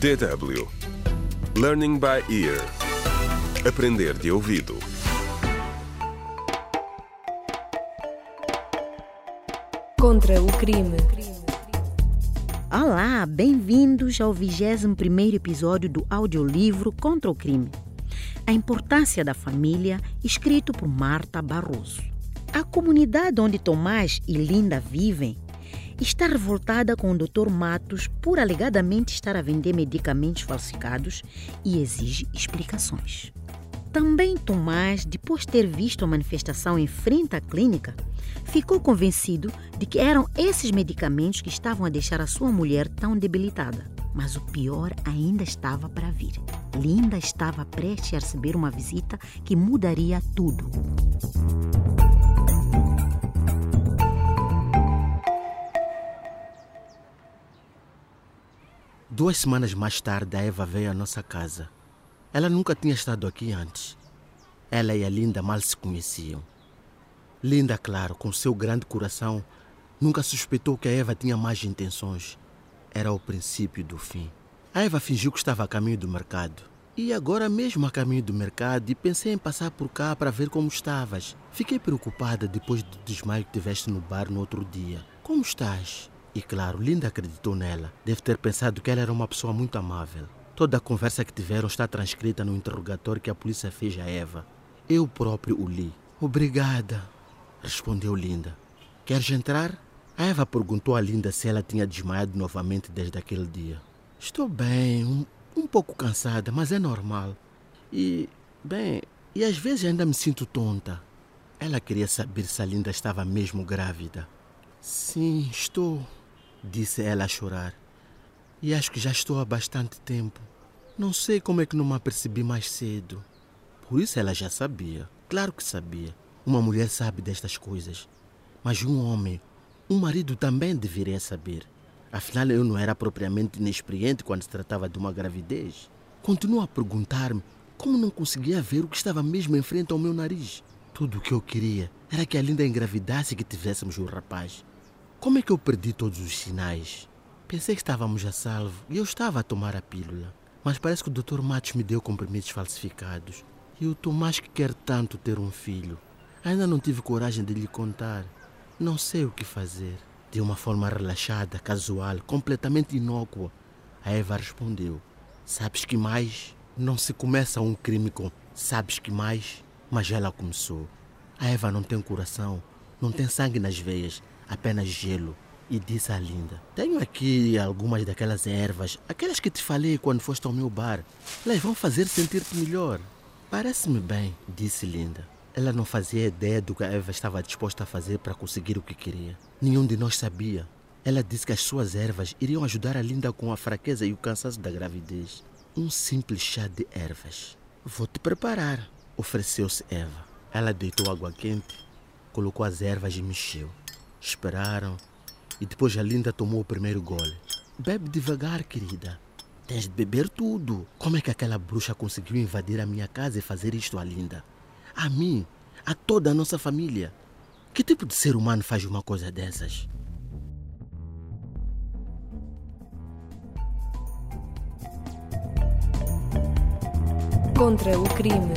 DW Learning by Ear Aprender de ouvido Contra o crime. Olá, bem-vindos ao 21º episódio do audiolivro Contra o Crime. A importância da família, escrito por Marta Barroso. A comunidade onde Tomás e Linda vivem está revoltada com o Dr. Matos por alegadamente estar a vender medicamentos falsificados e exige explicações. Também Tomás, depois de ter visto a manifestação em frente à clínica, ficou convencido de que eram esses medicamentos que estavam a deixar a sua mulher tão debilitada. Mas o pior ainda estava para vir. Linda estava prestes a receber uma visita que mudaria tudo. Duas semanas mais tarde, a Eva veio à nossa casa. Ela nunca tinha estado aqui antes. Ela e a Linda mal se conheciam. Linda, claro, com seu grande coração, nunca suspeitou que a Eva tinha mais intenções. Era o princípio do fim. A Eva fingiu que estava a caminho do mercado. E agora mesmo a caminho do mercado e pensei em passar por cá para ver como estavas. Fiquei preocupada depois do desmaio que tiveste no bar no outro dia. Como estás? E claro, Linda acreditou nela. Deve ter pensado que ela era uma pessoa muito amável. Toda a conversa que tiveram está transcrita no interrogatório que a polícia fez a Eva. Eu próprio o li. Obrigada, respondeu Linda. Queres entrar? A Eva perguntou a Linda se ela tinha desmaiado novamente desde aquele dia. Estou bem, um, um pouco cansada, mas é normal. E, bem, e às vezes ainda me sinto tonta. Ela queria saber se a Linda estava mesmo grávida. Sim, estou, disse ela a chorar. E acho que já estou há bastante tempo. Não sei como é que não me apercebi mais cedo. Por isso ela já sabia. Claro que sabia. Uma mulher sabe destas coisas. Mas um homem, um marido também deveria saber. Afinal, eu não era propriamente inexperiente quando se tratava de uma gravidez. Continuo a perguntar-me como não conseguia ver o que estava mesmo em frente ao meu nariz. Tudo o que eu queria era que a Linda engravidasse e que tivéssemos o rapaz. Como é que eu perdi todos os sinais? Pensei que estávamos a salvo e eu estava a tomar a pílula. Mas parece que o Dr. Matos me deu comprimidos falsificados. E o Tomás que quer tanto ter um filho. Ainda não tive coragem de lhe contar. Não sei o que fazer. De uma forma relaxada, casual, completamente inócua, a Eva respondeu: Sabes que mais? Não se começa um crime com sabes que mais? Mas ela começou. A Eva não tem coração, não tem sangue nas veias, apenas gelo. E disse à Linda: Tenho aqui algumas daquelas ervas, aquelas que te falei quando foste ao meu bar. Elas vão fazer sentir-te melhor. Parece-me bem, disse Linda. Ela não fazia ideia do que a Eva estava disposta a fazer para conseguir o que queria. Nenhum de nós sabia. Ela disse que as suas ervas iriam ajudar a Linda com a fraqueza e o cansaço da gravidez. Um simples chá de ervas. Vou te preparar, ofereceu-se Eva. Ela deitou água quente, colocou as ervas e mexeu. Esperaram e depois a Linda tomou o primeiro gole. Bebe devagar, querida. Tens de beber tudo. Como é que aquela bruxa conseguiu invadir a minha casa e fazer isto à Linda? A mim, a toda a nossa família. Que tipo de ser humano faz uma coisa dessas? Contra o crime.